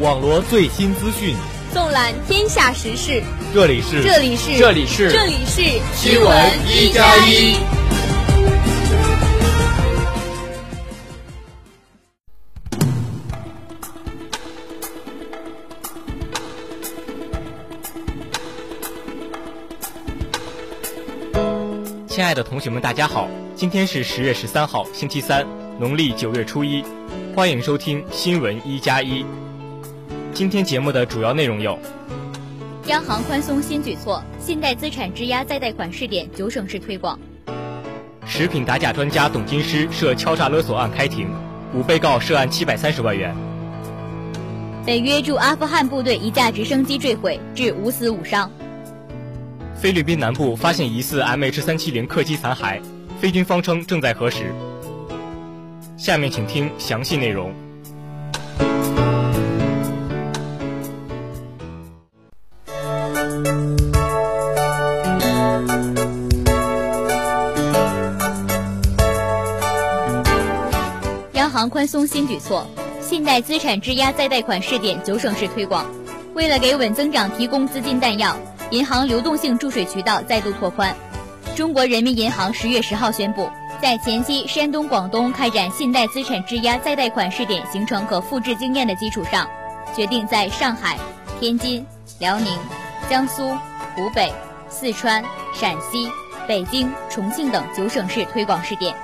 网罗最新资讯，纵览天下时事。这里是这里是这里是这里是新闻一加一。亲爱的同学们，大家好，今天是十月十三号，星期三，农历九月初一，欢迎收听新闻一加一。今天节目的主要内容有：央行宽松新举措，信贷资产质押再贷款试点九省市推广；食品打假专家董金狮涉敲诈勒索案开庭，五被告涉案七百三十万元；北约驻阿富汗部队一架直升机坠毁，致五死五伤；菲律宾南部发现疑似 MH 三七零客机残骸，菲军方称正在核实。下面请听详细内容。央行宽松新举措，信贷资产质押再贷款试点九省市推广。为了给稳增长提供资金弹药，银行流动性注水渠道再度拓宽。中国人民银行十月十号宣布，在前期山东、广东开展信贷资产质押再贷款试点形成可复制经验的基础上，决定在上海、天津、辽宁、江苏、湖北、四川、陕西、北京、重庆等九省市推广试点。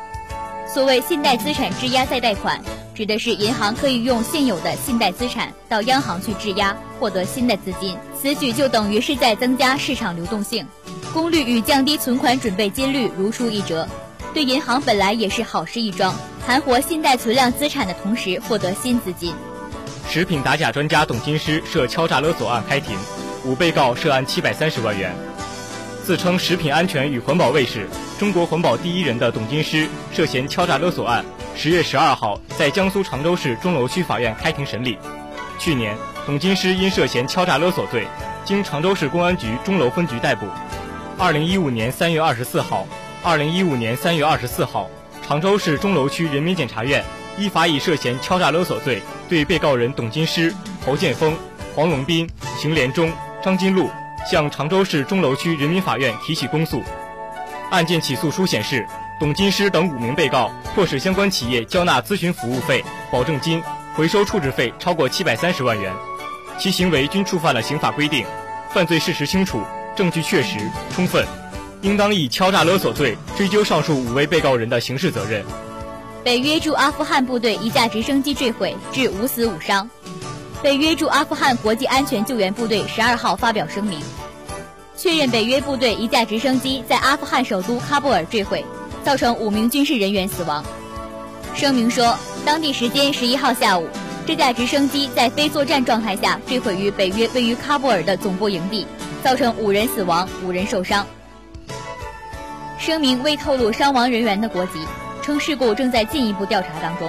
所谓信贷资产质押再贷款，指的是银行可以用现有的信贷资产到央行去质押，获得新的资金。此举就等于是在增加市场流动性，功率与降低存款准备金率如出一辙，对银行本来也是好事一桩，盘活信贷存量资产的同时获得新资金。食品打假专家董金师涉敲诈勒索案开庭，五被告涉案七百三十万元。自称食品安全与环保卫士、中国环保第一人的董金师涉嫌敲诈勒索案，十月十二号在江苏常州市钟楼区法院开庭审理。去年，董金师因涉嫌敲诈勒索罪，经常州市公安局钟楼分局逮捕。二零一五年三月二十四号，二零一五年三月二十四号，常州市钟楼区人民检察院依法以涉嫌敲诈勒索罪，对被告人董金师、侯建峰、黄龙斌、邢连忠、张金禄。向常州市钟楼区人民法院提起公诉。案件起诉书显示，董金师等五名被告迫使相关企业交纳咨询服务费、保证金、回收处置费超过七百三十万元，其行为均触犯了刑法规定，犯罪事实清楚，证据确实充分，应当以敲诈勒索罪追究上述五位被告人的刑事责任。北约驻阿富汗部队一架直升机坠毁，致五死五伤。北约驻阿富汗国际安全救援部队十二号发表声明。确认北约部队一架直升机在阿富汗首都喀布尔坠毁，造成五名军事人员死亡。声明说，当地时间十一号下午，这架直升机在非作战状态下坠毁于北约位于喀布尔的总部营地，造成五人死亡、五人受伤。声明未透露伤亡人员的国籍，称事故正在进一步调查当中。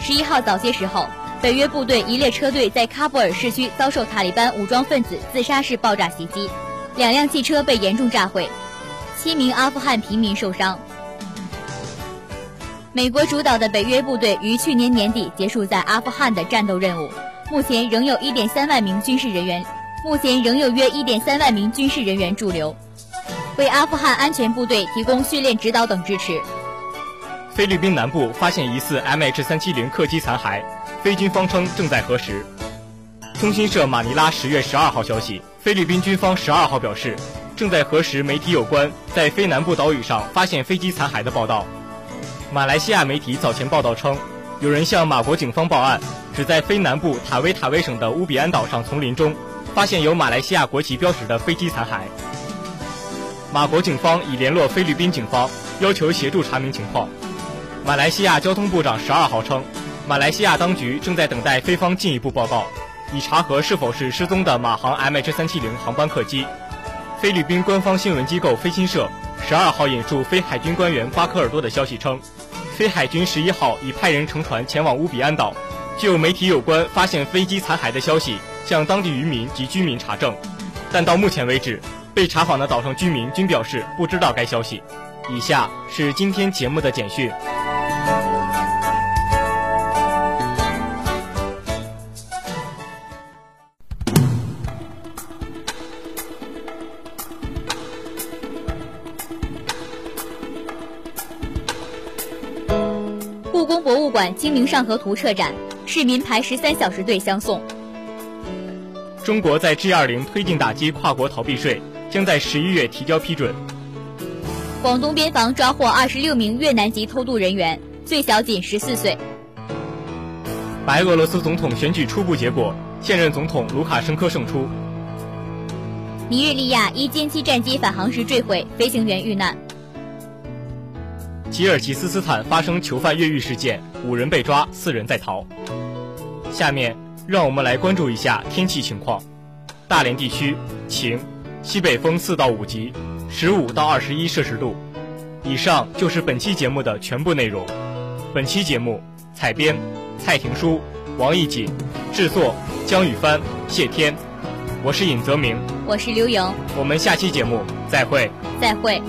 十一号早些时候。北约部队一列车队在喀布尔市区遭受塔利班武装分子自杀式爆炸袭击，两辆汽车被严重炸毁，七名阿富汗平民受伤。美国主导的北约部队于去年年底结束在阿富汗的战斗任务，目前仍有一点三万名军事人员，目前仍有约一点三万名军事人员驻留，为阿富汗安全部队提供训练指导等支持。菲律宾南部发现疑似 MH370 客机残骸。菲军方称正在核实。通讯社马尼拉十月十二号消息，菲律宾军方十二号表示，正在核实媒体有关在菲南部岛屿上发现飞机残骸的报道。马来西亚媒体早前报道称，有人向马国警方报案，指在菲南部塔威塔威省的乌比安岛上丛林中，发现有马来西亚国旗标识的飞机残骸。马国警方已联络菲律宾警方，要求协助查明情况。马来西亚交通部长十二号称。马来西亚当局正在等待菲方进一步报告，以查核是否是失踪的马航 MH370 航班客机。菲律宾官方新闻机构飞新社十二号引述菲海军官员巴科尔多的消息称，菲海军十一号已派人乘船前往乌比安岛，就媒体有关发现飞机残骸的消息向当地渔民及居民查证，但到目前为止，被查访的岛上居民均表示不知道该消息。以下是今天节目的简讯。博物馆《清明上河图》撤展，市民排十三小时队相送。中国在 G20 推进打击跨国逃避税，将在十一月提交批准。广东边防抓获二十六名越南籍偷渡人员，最小仅十四岁。白俄罗斯总统选举初步结果，现任总统卢卡申科胜出。尼日利亚一歼七战机返航时坠毁，飞行员遇难。吉尔吉斯斯坦发生囚犯越狱事件，五人被抓，四人在逃。下面让我们来关注一下天气情况。大连地区晴，西北风四到五级，十五到二十一摄氏度。以上就是本期节目的全部内容。本期节目采编蔡廷书、王艺锦，制作江雨帆、谢天。我是尹泽明，我是刘莹。我们下期节目再会。再会。